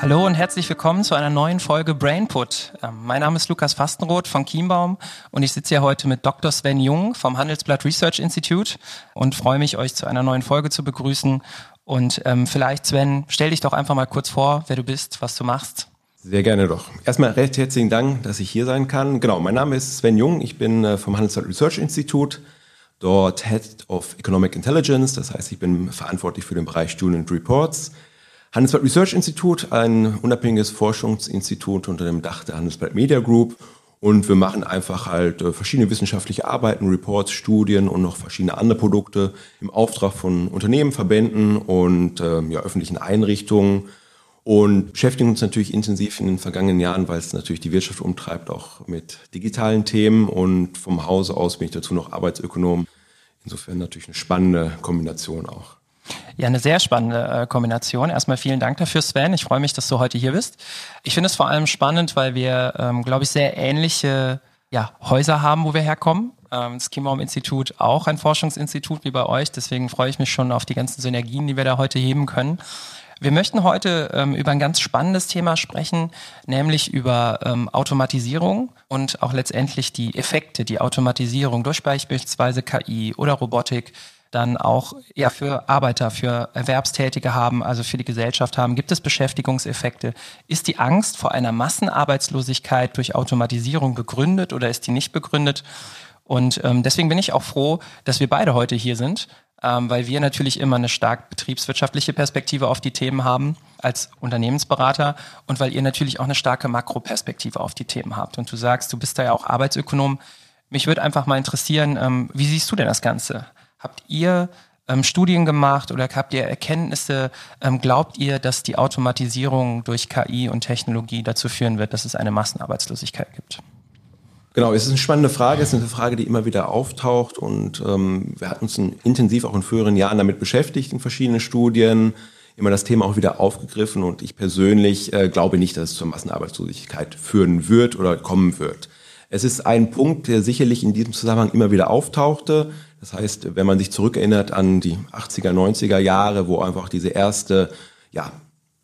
Hallo und herzlich willkommen zu einer neuen Folge Brainput. Ähm, mein Name ist Lukas Fastenroth von Chiembaum und ich sitze hier heute mit Dr. Sven Jung vom Handelsblatt Research Institute und freue mich, euch zu einer neuen Folge zu begrüßen. Und ähm, vielleicht, Sven, stell dich doch einfach mal kurz vor, wer du bist, was du machst. Sehr gerne doch. Erstmal recht herzlichen Dank, dass ich hier sein kann. Genau, mein Name ist Sven Jung, ich bin äh, vom Handelsblatt Research Institute, dort Head of Economic Intelligence, das heißt, ich bin verantwortlich für den Bereich Student Reports. Handelsblatt Research Institute, ein unabhängiges Forschungsinstitut unter dem Dach der Handelsblatt Media Group. Und wir machen einfach halt äh, verschiedene wissenschaftliche Arbeiten, Reports, Studien und noch verschiedene andere Produkte im Auftrag von Unternehmen, Verbänden und äh, ja, öffentlichen Einrichtungen und beschäftigen uns natürlich intensiv in den vergangenen Jahren, weil es natürlich die Wirtschaft umtreibt, auch mit digitalen Themen und vom Hause aus bin ich dazu noch Arbeitsökonom. Insofern natürlich eine spannende Kombination auch. Ja, eine sehr spannende äh, Kombination. Erstmal vielen Dank dafür, Sven. Ich freue mich, dass du heute hier bist. Ich finde es vor allem spannend, weil wir, ähm, glaube ich, sehr ähnliche ja, Häuser haben, wo wir herkommen. Ähm, das Chiembaum-Institut auch ein Forschungsinstitut wie bei euch. Deswegen freue ich mich schon auf die ganzen Synergien, die wir da heute heben können. Wir möchten heute ähm, über ein ganz spannendes Thema sprechen, nämlich über ähm, Automatisierung und auch letztendlich die Effekte, die Automatisierung durch beispielsweise KI oder Robotik dann auch ja für Arbeiter, für Erwerbstätige haben, also für die Gesellschaft haben? Gibt es Beschäftigungseffekte? Ist die Angst vor einer Massenarbeitslosigkeit durch Automatisierung begründet oder ist die nicht begründet? Und ähm, deswegen bin ich auch froh, dass wir beide heute hier sind, ähm, weil wir natürlich immer eine stark betriebswirtschaftliche Perspektive auf die Themen haben als Unternehmensberater und weil ihr natürlich auch eine starke Makroperspektive auf die Themen habt. Und du sagst, du bist da ja auch Arbeitsökonom. Mich würde einfach mal interessieren, ähm, wie siehst du denn das Ganze? Habt ihr ähm, Studien gemacht oder habt ihr Erkenntnisse? Ähm, glaubt ihr, dass die Automatisierung durch KI und Technologie dazu führen wird, dass es eine Massenarbeitslosigkeit gibt? Genau, es ist eine spannende Frage, es ist eine Frage, die immer wieder auftaucht und ähm, wir hatten uns intensiv auch in früheren Jahren damit beschäftigt in verschiedenen Studien, immer das Thema auch wieder aufgegriffen und ich persönlich äh, glaube nicht, dass es zur Massenarbeitslosigkeit führen wird oder kommen wird. Es ist ein Punkt, der sicherlich in diesem Zusammenhang immer wieder auftauchte. Das heißt, wenn man sich zurückerinnert an die 80er, 90er Jahre, wo einfach diese erste ja,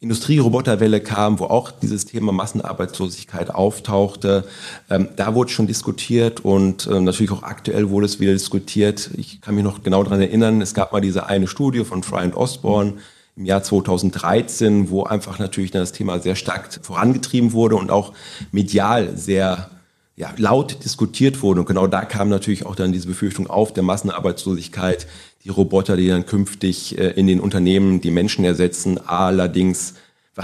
Industrieroboterwelle kam, wo auch dieses Thema Massenarbeitslosigkeit auftauchte, ähm, da wurde schon diskutiert und äh, natürlich auch aktuell wurde es wieder diskutiert. Ich kann mich noch genau daran erinnern, es gab mal diese eine Studie von Fry und Osborne im Jahr 2013, wo einfach natürlich das Thema sehr stark vorangetrieben wurde und auch medial sehr ja, laut diskutiert wurde. Und genau da kam natürlich auch dann diese Befürchtung auf der Massenarbeitslosigkeit, die Roboter, die dann künftig äh, in den Unternehmen die Menschen ersetzen. Allerdings,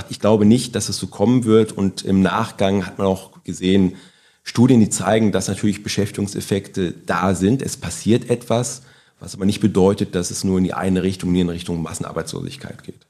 ich glaube nicht, dass es so kommen wird. Und im Nachgang hat man auch gesehen, Studien, die zeigen, dass natürlich Beschäftigungseffekte da sind. Es passiert etwas, was aber nicht bedeutet, dass es nur in die eine Richtung, in Richtung Massenarbeitslosigkeit geht.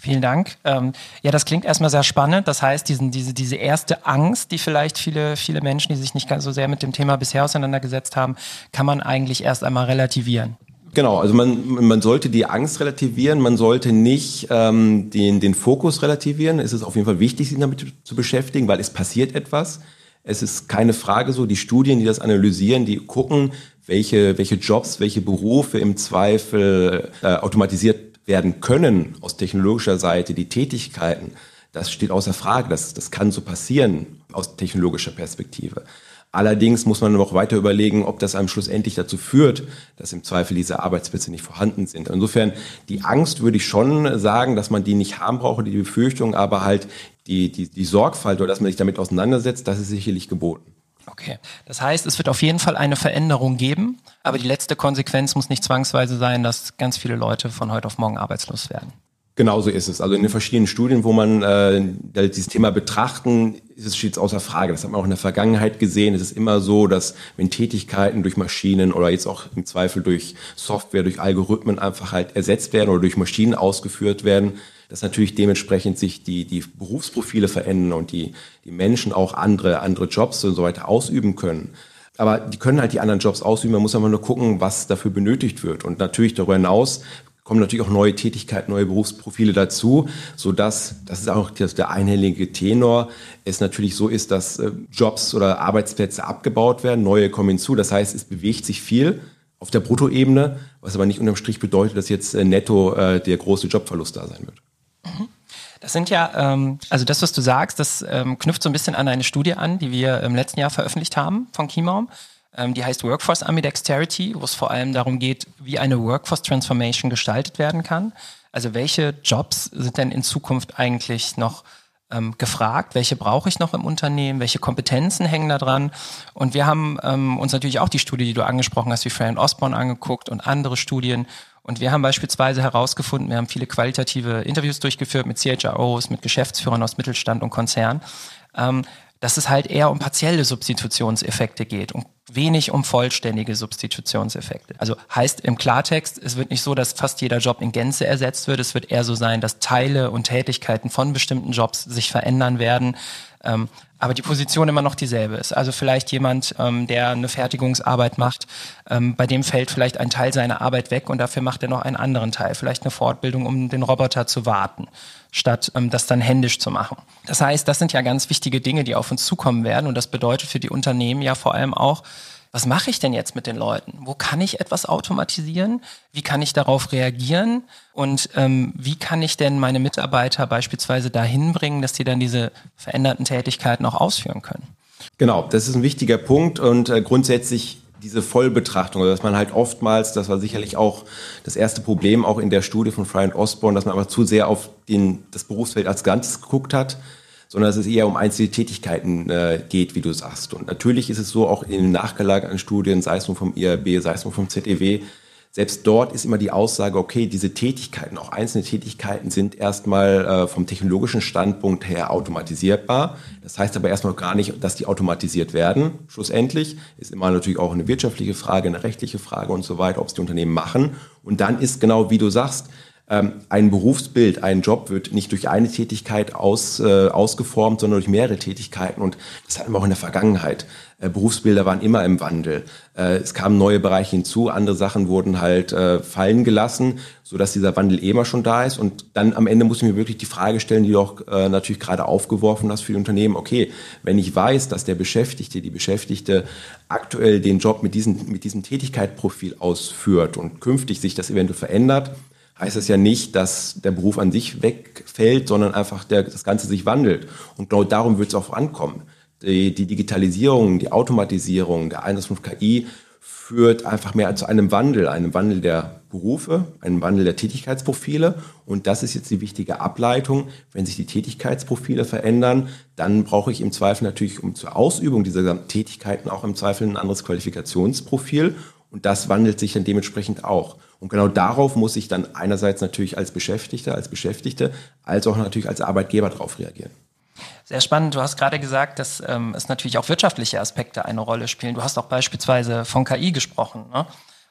Vielen Dank. Ähm, ja, das klingt erstmal sehr spannend. Das heißt, diesen, diese, diese erste Angst, die vielleicht viele, viele Menschen, die sich nicht ganz so sehr mit dem Thema bisher auseinandergesetzt haben, kann man eigentlich erst einmal relativieren. Genau, also man, man sollte die Angst relativieren, man sollte nicht ähm, den, den Fokus relativieren. Es ist auf jeden Fall wichtig, sich damit zu beschäftigen, weil es passiert etwas. Es ist keine Frage so, die Studien, die das analysieren, die gucken, welche, welche Jobs, welche Berufe im Zweifel äh, automatisiert werden können aus technologischer Seite, die Tätigkeiten, das steht außer Frage. Das, das kann so passieren aus technologischer Perspektive. Allerdings muss man auch weiter überlegen, ob das einem schlussendlich dazu führt, dass im Zweifel diese Arbeitsplätze nicht vorhanden sind. Insofern die Angst würde ich schon sagen, dass man die nicht haben brauche, die Befürchtung, aber halt die, die, die Sorgfalt oder dass man sich damit auseinandersetzt, das ist sicherlich geboten. Okay. Das heißt, es wird auf jeden Fall eine Veränderung geben, aber die letzte Konsequenz muss nicht zwangsweise sein, dass ganz viele Leute von heute auf morgen arbeitslos werden. Genauso ist es. Also in den verschiedenen Studien, wo man äh, dieses Thema betrachten, ist es stets außer Frage. Das hat man auch in der Vergangenheit gesehen. Es ist immer so, dass wenn Tätigkeiten durch Maschinen oder jetzt auch im Zweifel durch Software, durch Algorithmen einfach halt ersetzt werden oder durch Maschinen ausgeführt werden, dass natürlich dementsprechend sich die, die Berufsprofile verändern und die, die Menschen auch andere, andere Jobs und so weiter ausüben können. Aber die können halt die anderen Jobs ausüben. Man muss einfach nur gucken, was dafür benötigt wird. Und natürlich darüber hinaus kommen natürlich auch neue Tätigkeiten, neue Berufsprofile dazu, so dass das ist auch der einhellige Tenor, es natürlich so ist, dass äh, Jobs oder Arbeitsplätze abgebaut werden, neue kommen hinzu. Das heißt, es bewegt sich viel auf der Bruttoebene, was aber nicht unterm Strich bedeutet, dass jetzt äh, netto äh, der große Jobverlust da sein wird. Mhm. Das sind ja, ähm, also das, was du sagst, das ähm, knüpft so ein bisschen an eine Studie an, die wir im letzten Jahr veröffentlicht haben von Chimaum. Ähm, die heißt Workforce Ambidexterity, wo es vor allem darum geht, wie eine Workforce Transformation gestaltet werden kann. Also welche Jobs sind denn in Zukunft eigentlich noch ähm, gefragt, welche brauche ich noch im Unternehmen, welche Kompetenzen hängen da dran. Und wir haben ähm, uns natürlich auch die Studie, die du angesprochen hast, wie Fran Osborne angeguckt und andere Studien. Und wir haben beispielsweise herausgefunden, wir haben viele qualitative Interviews durchgeführt mit CHROs, mit Geschäftsführern aus Mittelstand und Konzern, ähm, dass es halt eher um partielle Substitutionseffekte geht und wenig um vollständige Substitutionseffekte. Also heißt im Klartext, es wird nicht so, dass fast jeder Job in Gänze ersetzt wird. Es wird eher so sein, dass Teile und Tätigkeiten von bestimmten Jobs sich verändern werden. Ähm, aber die Position immer noch dieselbe ist. Also vielleicht jemand, ähm, der eine Fertigungsarbeit macht, ähm, bei dem fällt vielleicht ein Teil seiner Arbeit weg und dafür macht er noch einen anderen Teil, vielleicht eine Fortbildung, um den Roboter zu warten, statt ähm, das dann händisch zu machen. Das heißt, das sind ja ganz wichtige Dinge, die auf uns zukommen werden und das bedeutet für die Unternehmen ja vor allem auch, was mache ich denn jetzt mit den Leuten? Wo kann ich etwas automatisieren? Wie kann ich darauf reagieren? Und ähm, wie kann ich denn meine Mitarbeiter beispielsweise dahin bringen, dass sie dann diese veränderten Tätigkeiten auch ausführen können? Genau, das ist ein wichtiger Punkt und äh, grundsätzlich diese Vollbetrachtung, also dass man halt oftmals, das war sicherlich auch das erste Problem auch in der Studie von Fry und Osborne, dass man aber zu sehr auf den, das Berufsfeld als Ganzes geguckt hat sondern dass es eher um einzelne Tätigkeiten äh, geht, wie du sagst. Und natürlich ist es so, auch in den nachgelagerten Studien, sei es nun vom IRB, sei es nun vom ZEW, selbst dort ist immer die Aussage, okay, diese Tätigkeiten, auch einzelne Tätigkeiten sind erstmal äh, vom technologischen Standpunkt her automatisierbar. Das heißt aber erstmal gar nicht, dass die automatisiert werden. Schlussendlich ist immer natürlich auch eine wirtschaftliche Frage, eine rechtliche Frage und so weiter, ob es die Unternehmen machen. Und dann ist genau, wie du sagst, ein Berufsbild, ein Job wird nicht durch eine Tätigkeit aus, äh, ausgeformt, sondern durch mehrere Tätigkeiten. Und das hatten wir auch in der Vergangenheit. Äh, Berufsbilder waren immer im Wandel. Äh, es kamen neue Bereiche hinzu, andere Sachen wurden halt äh, fallen gelassen, sodass dieser Wandel eh immer schon da ist. Und dann am Ende muss ich mir wirklich die Frage stellen, die du auch äh, natürlich gerade aufgeworfen hast für die Unternehmen. Okay, wenn ich weiß, dass der Beschäftigte, die Beschäftigte aktuell den Job mit diesem, mit diesem Tätigkeitsprofil ausführt und künftig sich das eventuell verändert, heißt das ja nicht, dass der Beruf an sich wegfällt, sondern einfach der, das Ganze sich wandelt. Und genau darum wird es auch ankommen. Die, die Digitalisierung, die Automatisierung, der Einsatz von KI führt einfach mehr zu einem Wandel, einem Wandel der Berufe, einem Wandel der Tätigkeitsprofile. Und das ist jetzt die wichtige Ableitung. Wenn sich die Tätigkeitsprofile verändern, dann brauche ich im Zweifel natürlich um zur Ausübung dieser Tätigkeiten auch im Zweifel ein anderes Qualifikationsprofil. Und das wandelt sich dann dementsprechend auch. Und genau darauf muss ich dann einerseits natürlich als Beschäftigter, als Beschäftigte, als auch natürlich als Arbeitgeber darauf reagieren. Sehr spannend. Du hast gerade gesagt, dass ähm, es natürlich auch wirtschaftliche Aspekte eine Rolle spielen. Du hast auch beispielsweise von KI gesprochen. Ne?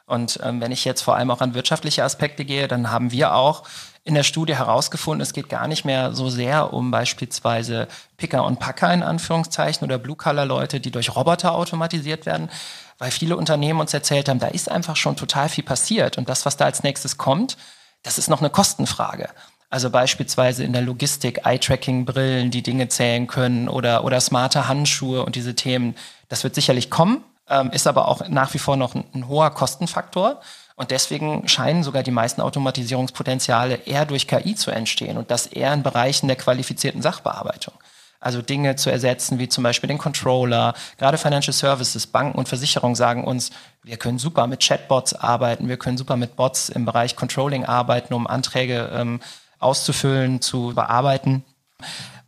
Und ähm, wenn ich jetzt vor allem auch an wirtschaftliche Aspekte gehe, dann haben wir auch in der Studie herausgefunden, es geht gar nicht mehr so sehr um beispielsweise Picker und Packer in Anführungszeichen oder Blue-Color-Leute, die durch Roboter automatisiert werden, weil viele Unternehmen uns erzählt haben, da ist einfach schon total viel passiert und das, was da als nächstes kommt, das ist noch eine Kostenfrage. Also beispielsweise in der Logistik, Eye-Tracking-Brillen, die Dinge zählen können oder, oder smarte Handschuhe und diese Themen. Das wird sicherlich kommen, ähm, ist aber auch nach wie vor noch ein, ein hoher Kostenfaktor. Und deswegen scheinen sogar die meisten Automatisierungspotenziale eher durch KI zu entstehen und das eher in Bereichen der qualifizierten Sachbearbeitung. Also Dinge zu ersetzen, wie zum Beispiel den Controller. Gerade Financial Services, Banken und Versicherungen sagen uns, wir können super mit Chatbots arbeiten, wir können super mit Bots im Bereich Controlling arbeiten, um Anträge ähm, auszufüllen, zu bearbeiten.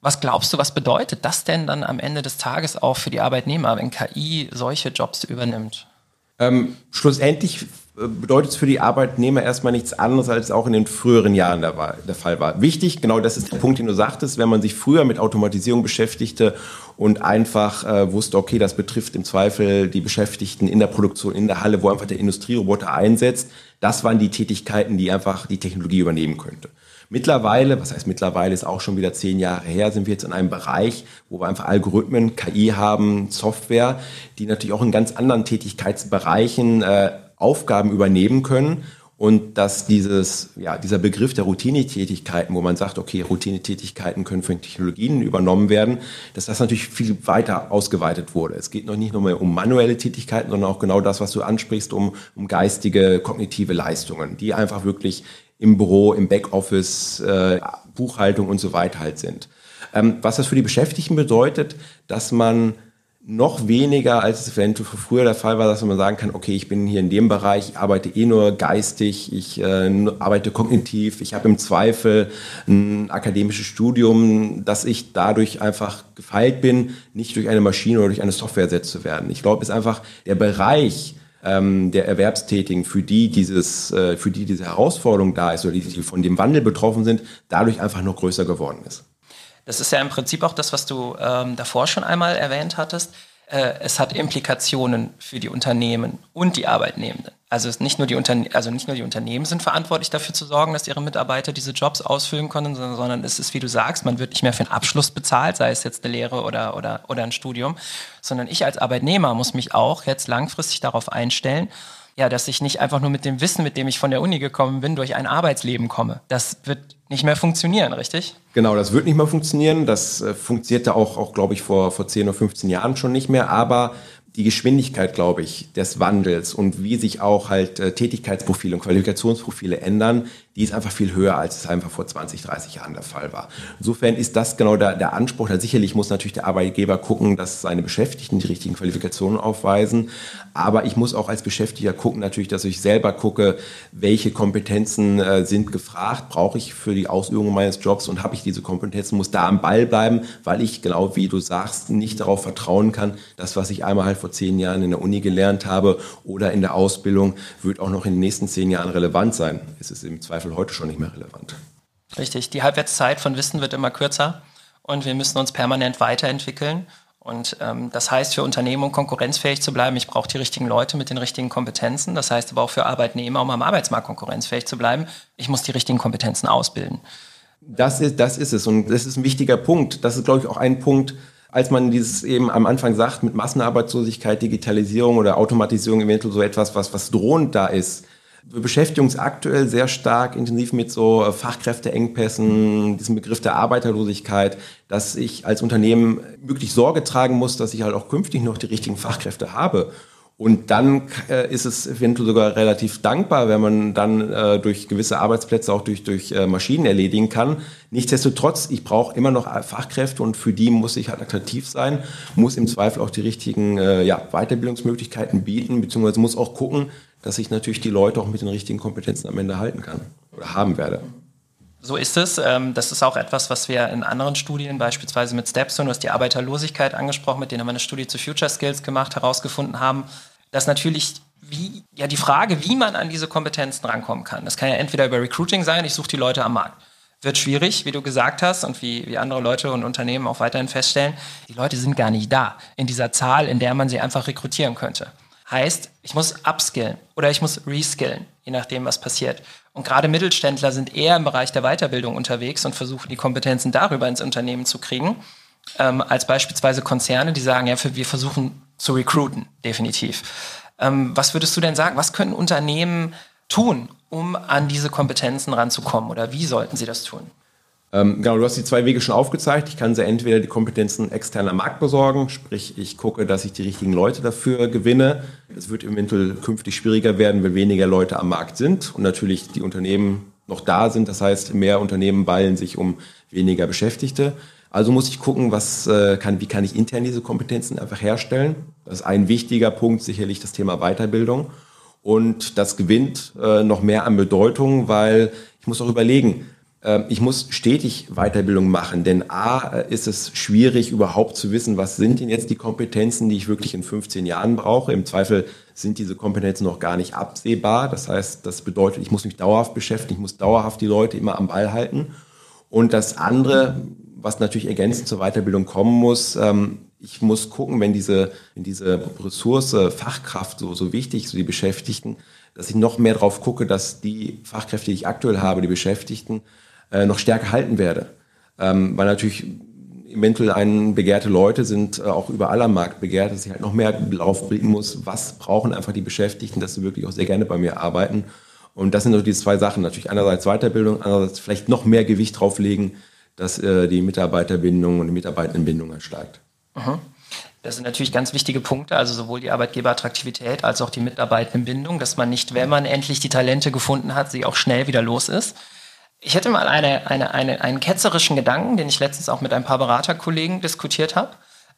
Was glaubst du, was bedeutet das denn dann am Ende des Tages auch für die Arbeitnehmer, wenn KI solche Jobs übernimmt? Ähm, schlussendlich bedeutet es für die Arbeitnehmer erstmal nichts anderes, als auch in den früheren Jahren der, war, der Fall war. Wichtig, genau das ist der Punkt, den du sagtest, wenn man sich früher mit Automatisierung beschäftigte und einfach äh, wusste, okay, das betrifft im Zweifel die Beschäftigten in der Produktion, in der Halle, wo einfach der Industrieroboter einsetzt, das waren die Tätigkeiten, die einfach die Technologie übernehmen könnte. Mittlerweile, was heißt mittlerweile, ist auch schon wieder zehn Jahre her, sind wir jetzt in einem Bereich, wo wir einfach Algorithmen, KI haben, Software, die natürlich auch in ganz anderen Tätigkeitsbereichen äh, Aufgaben übernehmen können und dass dieses, ja, dieser Begriff der Routinetätigkeiten, wo man sagt, okay, Routinetätigkeiten können von Technologien übernommen werden, dass das natürlich viel weiter ausgeweitet wurde. Es geht noch nicht nur mehr um manuelle Tätigkeiten, sondern auch genau das, was du ansprichst, um, um geistige, kognitive Leistungen, die einfach wirklich im Büro, im Backoffice, äh, Buchhaltung und so weiter halt sind. Ähm, was das für die Beschäftigten bedeutet, dass man noch weniger, als es eventuell früher der Fall war, dass man sagen kann, okay, ich bin hier in dem Bereich, ich arbeite eh nur geistig, ich äh, arbeite kognitiv, ich habe im Zweifel ein akademisches Studium, dass ich dadurch einfach gefeilt bin, nicht durch eine Maschine oder durch eine Software ersetzt zu werden. Ich glaube, es ist einfach der Bereich, ähm, der Erwerbstätigen, für die dieses, äh, für die diese Herausforderung da ist oder die, die von dem Wandel betroffen sind, dadurch einfach noch größer geworden ist. Das ist ja im Prinzip auch das, was du ähm, davor schon einmal erwähnt hattest. Äh, es hat Implikationen für die Unternehmen und die Arbeitnehmenden. Also nicht nur die also nicht nur die Unternehmen sind verantwortlich dafür zu sorgen, dass ihre Mitarbeiter diese Jobs ausfüllen können, sondern, sondern es ist, wie du sagst, man wird nicht mehr für einen Abschluss bezahlt, sei es jetzt eine Lehre oder, oder, oder ein Studium, sondern ich als Arbeitnehmer muss mich auch jetzt langfristig darauf einstellen, ja, dass ich nicht einfach nur mit dem Wissen, mit dem ich von der Uni gekommen bin, durch ein Arbeitsleben komme. Das wird nicht mehr funktionieren, richtig? Genau, das wird nicht mehr funktionieren. Das äh, funktionierte auch, auch glaube ich, vor, vor 10 oder 15 Jahren schon nicht mehr. Aber die Geschwindigkeit, glaube ich, des Wandels und wie sich auch halt äh, Tätigkeitsprofile und Qualifikationsprofile ändern, die ist einfach viel höher, als es einfach vor 20, 30 Jahren der Fall war. Insofern ist das genau der, der Anspruch. Da sicherlich muss natürlich der Arbeitgeber gucken, dass seine Beschäftigten die richtigen Qualifikationen aufweisen. Aber ich muss auch als Beschäftigter gucken, natürlich, dass ich selber gucke, welche Kompetenzen äh, sind gefragt, brauche ich für die Ausübung meines Jobs und habe ich diese Kompetenzen, muss da am Ball bleiben, weil ich, genau wie du sagst, nicht darauf vertrauen kann, dass was ich einmal halt vor zehn Jahren in der Uni gelernt habe oder in der Ausbildung, wird auch noch in den nächsten zehn Jahren relevant sein. Es ist im Zweifel Zweifel heute schon nicht mehr relevant. Richtig, die Halbwertszeit von Wissen wird immer kürzer und wir müssen uns permanent weiterentwickeln. Und ähm, das heißt für Unternehmen, um konkurrenzfähig zu bleiben, ich brauche die richtigen Leute mit den richtigen Kompetenzen. Das heißt aber auch für Arbeitnehmer, um am Arbeitsmarkt konkurrenzfähig zu bleiben, ich muss die richtigen Kompetenzen ausbilden. Das ist, das ist es und das ist ein wichtiger Punkt. Das ist, glaube ich, auch ein Punkt, als man dieses eben am Anfang sagt, mit Massenarbeitslosigkeit, Digitalisierung oder Automatisierung eventuell so etwas, was, was drohend da ist, wir beschäftigen uns aktuell sehr stark intensiv mit so äh, Fachkräfteengpässen, diesem Begriff der Arbeiterlosigkeit, dass ich als Unternehmen wirklich Sorge tragen muss, dass ich halt auch künftig noch die richtigen Fachkräfte habe. Und dann äh, ist es eventuell sogar relativ dankbar, wenn man dann äh, durch gewisse Arbeitsplätze auch durch, durch Maschinen erledigen kann. Nichtsdestotrotz, ich brauche immer noch Fachkräfte und für die muss ich halt attraktiv sein, muss im Zweifel auch die richtigen ja, Weiterbildungsmöglichkeiten bieten, beziehungsweise muss auch gucken, dass ich natürlich die Leute auch mit den richtigen Kompetenzen am Ende halten kann oder haben werde. So ist es. Ähm, das ist auch etwas, was wir in anderen Studien, beispielsweise mit Stepstone, du hast die Arbeiterlosigkeit angesprochen, mit denen haben wir eine Studie zu Future Skills gemacht, herausgefunden haben, dass natürlich wie, ja, die Frage, wie man an diese Kompetenzen rankommen kann. Das kann ja entweder über Recruiting sein, ich suche die Leute am Markt. Wird schwierig, wie du gesagt hast und wie, wie andere Leute und Unternehmen auch weiterhin feststellen. Die Leute sind gar nicht da in dieser Zahl, in der man sie einfach rekrutieren könnte. Heißt, ich muss upskillen oder ich muss reskillen, je nachdem, was passiert. Und gerade Mittelständler sind eher im Bereich der Weiterbildung unterwegs und versuchen, die Kompetenzen darüber ins Unternehmen zu kriegen, ähm, als beispielsweise Konzerne, die sagen, ja, wir versuchen zu recruiten, definitiv. Ähm, was würdest du denn sagen? Was können Unternehmen tun, um an diese Kompetenzen ranzukommen oder wie sollten sie das tun? Ähm, genau, du hast die zwei Wege schon aufgezeigt. Ich kann sie entweder die Kompetenzen externer Markt besorgen, sprich ich gucke, dass ich die richtigen Leute dafür gewinne. Es wird eventuell künftig schwieriger werden, wenn weniger Leute am Markt sind und natürlich die Unternehmen noch da sind. Das heißt, mehr Unternehmen ballen sich um weniger Beschäftigte. Also muss ich gucken, was äh, kann, wie kann ich intern diese Kompetenzen einfach herstellen. Das ist ein wichtiger Punkt, sicherlich das Thema Weiterbildung. Und das gewinnt äh, noch mehr an Bedeutung, weil ich muss auch überlegen, ich muss stetig Weiterbildung machen, denn A äh, ist es schwierig überhaupt zu wissen, was sind denn jetzt die Kompetenzen, die ich wirklich in 15 Jahren brauche. Im Zweifel sind diese Kompetenzen noch gar nicht absehbar. Das heißt, das bedeutet, ich muss mich dauerhaft beschäftigen, ich muss dauerhaft die Leute immer am Ball halten. Und das andere, was natürlich ergänzend zur Weiterbildung kommen muss, ähm, ich muss gucken, wenn diese, wenn diese Ressource Fachkraft so, so wichtig, so die Beschäftigten, dass ich noch mehr drauf gucke, dass die Fachkräfte, die ich aktuell habe, die Beschäftigten, äh, noch stärker halten werde. Ähm, weil natürlich eventuell ein begehrte Leute sind äh, auch überall am Markt begehrt, dass ich halt noch mehr darauf blicken muss, was brauchen einfach die Beschäftigten, dass sie wirklich auch sehr gerne bei mir arbeiten. Und das sind so die zwei Sachen. Natürlich einerseits Weiterbildung, andererseits vielleicht noch mehr Gewicht drauflegen, dass äh, die Mitarbeiterbindung und die Mitarbeitendenbindung halt steigt. Mhm. Das sind natürlich ganz wichtige Punkte, also sowohl die Arbeitgeberattraktivität als auch die Mitarbeitendenbindung, dass man nicht, wenn man endlich die Talente gefunden hat, sie auch schnell wieder los ist. Ich hätte mal eine, eine, eine, einen ketzerischen Gedanken, den ich letztens auch mit ein paar Beraterkollegen diskutiert habe,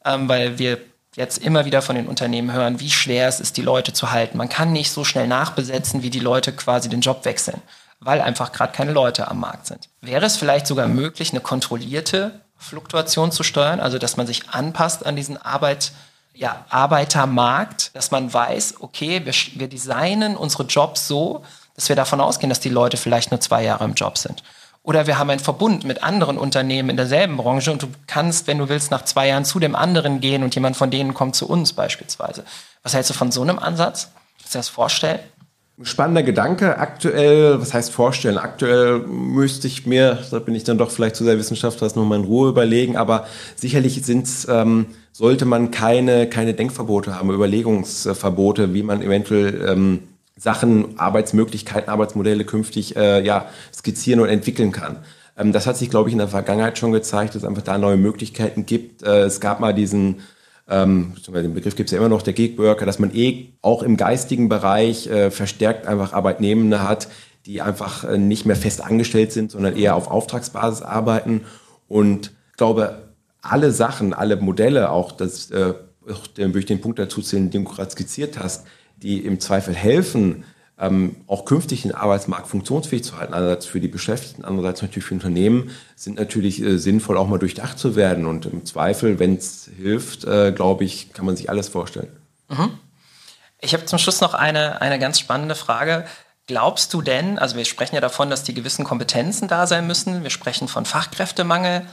ähm, weil wir jetzt immer wieder von den Unternehmen hören, wie schwer es ist, die Leute zu halten. Man kann nicht so schnell nachbesetzen, wie die Leute quasi den Job wechseln, weil einfach gerade keine Leute am Markt sind. Wäre es vielleicht sogar möglich, eine kontrollierte Fluktuation zu steuern, also dass man sich anpasst an diesen Arbeit, ja, Arbeitermarkt, dass man weiß, okay, wir, wir designen unsere Jobs so, dass wir davon ausgehen, dass die Leute vielleicht nur zwei Jahre im Job sind. Oder wir haben einen Verbund mit anderen Unternehmen in derselben Branche und du kannst, wenn du willst, nach zwei Jahren zu dem anderen gehen und jemand von denen kommt zu uns beispielsweise. Was hältst du von so einem Ansatz? Kannst du dir das vorstellen? Spannender Gedanke. Aktuell, was heißt vorstellen? Aktuell müsste ich mir, da bin ich dann doch vielleicht zu sehr Wissenschaftler, das nochmal in Ruhe überlegen, aber sicherlich sind's, ähm, sollte man keine, keine Denkverbote haben, Überlegungsverbote, wie man eventuell ähm, Sachen, Arbeitsmöglichkeiten, Arbeitsmodelle künftig äh, ja, skizzieren und entwickeln kann. Ähm, das hat sich, glaube ich, in der Vergangenheit schon gezeigt, dass es einfach da neue Möglichkeiten gibt. Äh, es gab mal diesen, ähm, den Begriff gibt es ja immer noch, der Gigworker, dass man eh auch im geistigen Bereich äh, verstärkt einfach Arbeitnehmende hat, die einfach äh, nicht mehr fest angestellt sind, sondern eher auf Auftragsbasis arbeiten. Und ich glaube, alle Sachen, alle Modelle, auch das, äh, auch würde ich den Punkt dazu zählen, den du gerade skizziert hast, die im Zweifel helfen, ähm, auch künftig den Arbeitsmarkt funktionsfähig zu halten, einerseits für die Beschäftigten, andererseits natürlich für Unternehmen, sind natürlich äh, sinnvoll auch mal durchdacht zu werden. Und im Zweifel, wenn es hilft, äh, glaube ich, kann man sich alles vorstellen. Mhm. Ich habe zum Schluss noch eine, eine ganz spannende Frage. Glaubst du denn, also wir sprechen ja davon, dass die gewissen Kompetenzen da sein müssen, wir sprechen von Fachkräftemangel.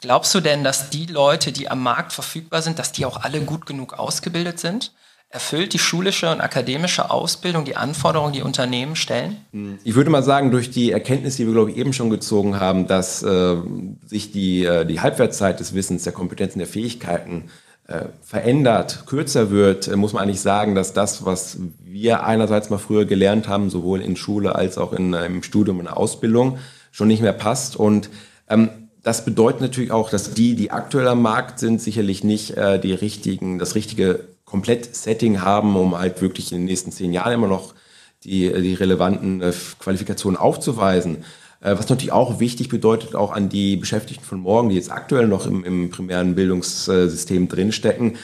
Glaubst du denn, dass die Leute, die am Markt verfügbar sind, dass die auch alle gut genug ausgebildet sind? Erfüllt die schulische und akademische Ausbildung die Anforderungen, die Unternehmen stellen? Ich würde mal sagen, durch die Erkenntnis, die wir, glaube ich, eben schon gezogen haben, dass äh, sich die, äh, die Halbwertszeit des Wissens, der Kompetenzen, der Fähigkeiten äh, verändert, kürzer wird, äh, muss man eigentlich sagen, dass das, was wir einerseits mal früher gelernt haben, sowohl in Schule als auch in, äh, im Studium und Ausbildung, schon nicht mehr passt. Und ähm, das bedeutet natürlich auch, dass die, die aktuell am Markt sind, sicherlich nicht äh, die richtigen, das richtige Komplett-Setting haben, um halt wirklich in den nächsten zehn Jahren immer noch die, die relevanten äh, Qualifikationen aufzuweisen. Äh, was natürlich auch wichtig bedeutet, auch an die Beschäftigten von morgen, die jetzt aktuell noch im, im primären Bildungssystem drinstecken,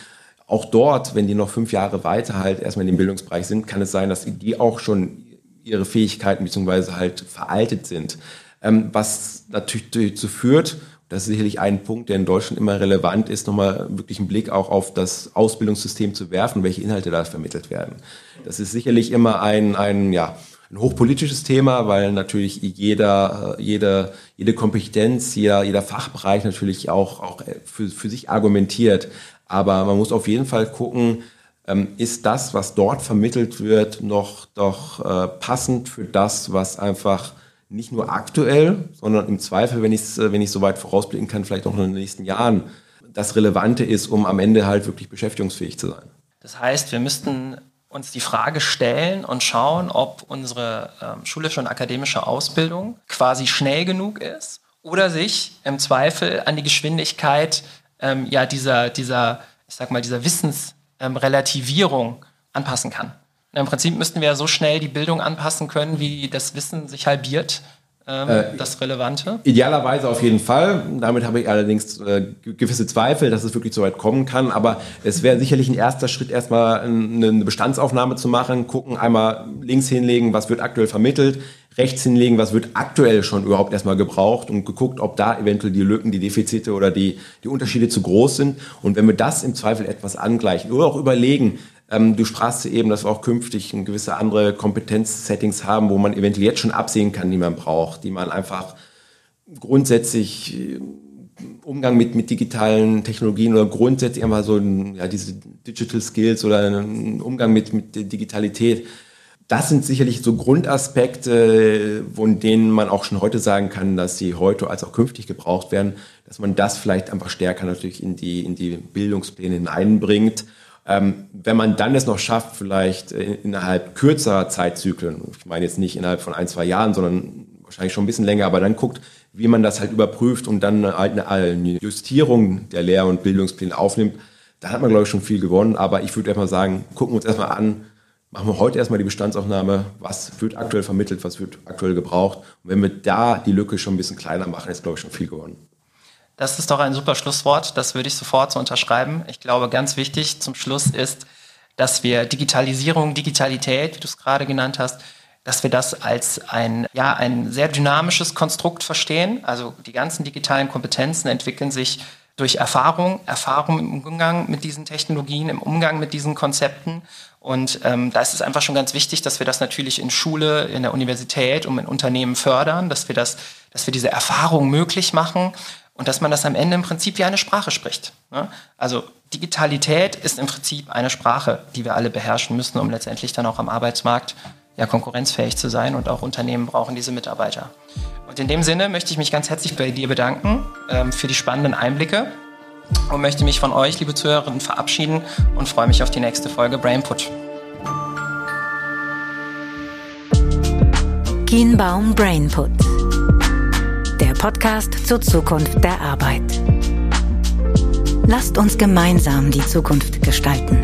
auch dort, wenn die noch fünf Jahre weiter halt erstmal in dem Bildungsbereich sind, kann es sein, dass die auch schon ihre Fähigkeiten beziehungsweise halt veraltet sind. Ähm, was natürlich dazu führt, das ist sicherlich ein Punkt, der in Deutschland immer relevant ist, nochmal wirklich einen Blick auch auf das Ausbildungssystem zu werfen, welche Inhalte da vermittelt werden. Das ist sicherlich immer ein, ein, ja, ein hochpolitisches Thema, weil natürlich jeder, jede, jede Kompetenz, jeder, jeder Fachbereich natürlich auch, auch für, für sich argumentiert. Aber man muss auf jeden Fall gucken, ähm, ist das, was dort vermittelt wird, noch doch äh, passend für das, was einfach nicht nur aktuell, sondern im Zweifel, wenn ich es wenn ich so weit vorausblicken kann, vielleicht auch in den nächsten Jahren, das Relevante ist, um am Ende halt wirklich beschäftigungsfähig zu sein. Das heißt, wir müssten uns die Frage stellen und schauen, ob unsere ähm, schulische und akademische Ausbildung quasi schnell genug ist oder sich im Zweifel an die Geschwindigkeit ähm, ja dieser, dieser, ich sag mal, dieser Wissensrelativierung ähm, anpassen kann. Im Prinzip müssten wir so schnell die Bildung anpassen können, wie das Wissen sich halbiert, ähm, äh, das Relevante? Idealerweise auf jeden Fall. Damit habe ich allerdings äh, gewisse Zweifel, dass es wirklich so weit kommen kann. Aber es wäre sicherlich ein erster Schritt, erstmal eine Bestandsaufnahme zu machen, gucken, einmal links hinlegen, was wird aktuell vermittelt, rechts hinlegen, was wird aktuell schon überhaupt erstmal gebraucht und geguckt, ob da eventuell die Lücken, die Defizite oder die, die Unterschiede zu groß sind. Und wenn wir das im Zweifel etwas angleichen oder auch überlegen, du sprachst eben, dass wir auch künftig gewisse andere Kompetenzsettings haben, wo man eventuell jetzt schon absehen kann, die man braucht, die man einfach grundsätzlich äh, Umgang mit, mit digitalen Technologien oder grundsätzlich einfach so ja, diese Digital Skills oder einen Umgang mit, mit Digitalität. Das sind sicherlich so Grundaspekte, von denen man auch schon heute sagen kann, dass sie heute als auch künftig gebraucht werden, dass man das vielleicht einfach stärker natürlich in die, in die Bildungspläne hineinbringt ähm, wenn man dann es noch schafft, vielleicht innerhalb kürzerer Zeitzyklen, ich meine jetzt nicht innerhalb von ein, zwei Jahren, sondern wahrscheinlich schon ein bisschen länger, aber dann guckt, wie man das halt überprüft und dann halt eine Justierung der Lehr- und Bildungspläne aufnimmt, da hat man, glaube ich, schon viel gewonnen. Aber ich würde erstmal sagen, gucken wir uns erstmal an, machen wir heute erstmal die Bestandsaufnahme, was wird aktuell vermittelt, was wird aktuell gebraucht. Und wenn wir da die Lücke schon ein bisschen kleiner machen, ist, glaube ich, schon viel gewonnen. Das ist doch ein super Schlusswort. Das würde ich sofort so unterschreiben. Ich glaube, ganz wichtig zum Schluss ist, dass wir Digitalisierung, Digitalität, wie du es gerade genannt hast, dass wir das als ein, ja, ein sehr dynamisches Konstrukt verstehen. Also die ganzen digitalen Kompetenzen entwickeln sich durch Erfahrung, Erfahrung im Umgang mit diesen Technologien, im Umgang mit diesen Konzepten. Und ähm, da ist es einfach schon ganz wichtig, dass wir das natürlich in Schule, in der Universität und in Unternehmen fördern, dass wir das, dass wir diese Erfahrung möglich machen und dass man das am Ende im Prinzip wie eine Sprache spricht. Ne? Also Digitalität ist im Prinzip eine Sprache, die wir alle beherrschen müssen, um letztendlich dann auch am Arbeitsmarkt ja, konkurrenzfähig zu sein und auch Unternehmen brauchen diese Mitarbeiter. Und in dem Sinne möchte ich mich ganz herzlich bei dir bedanken ähm, für die spannenden Einblicke und möchte mich von euch, liebe Zuhörerinnen, verabschieden und freue mich auf die nächste Folge Brainput. Kienbaum Brainput Podcast zur Zukunft der Arbeit. Lasst uns gemeinsam die Zukunft gestalten.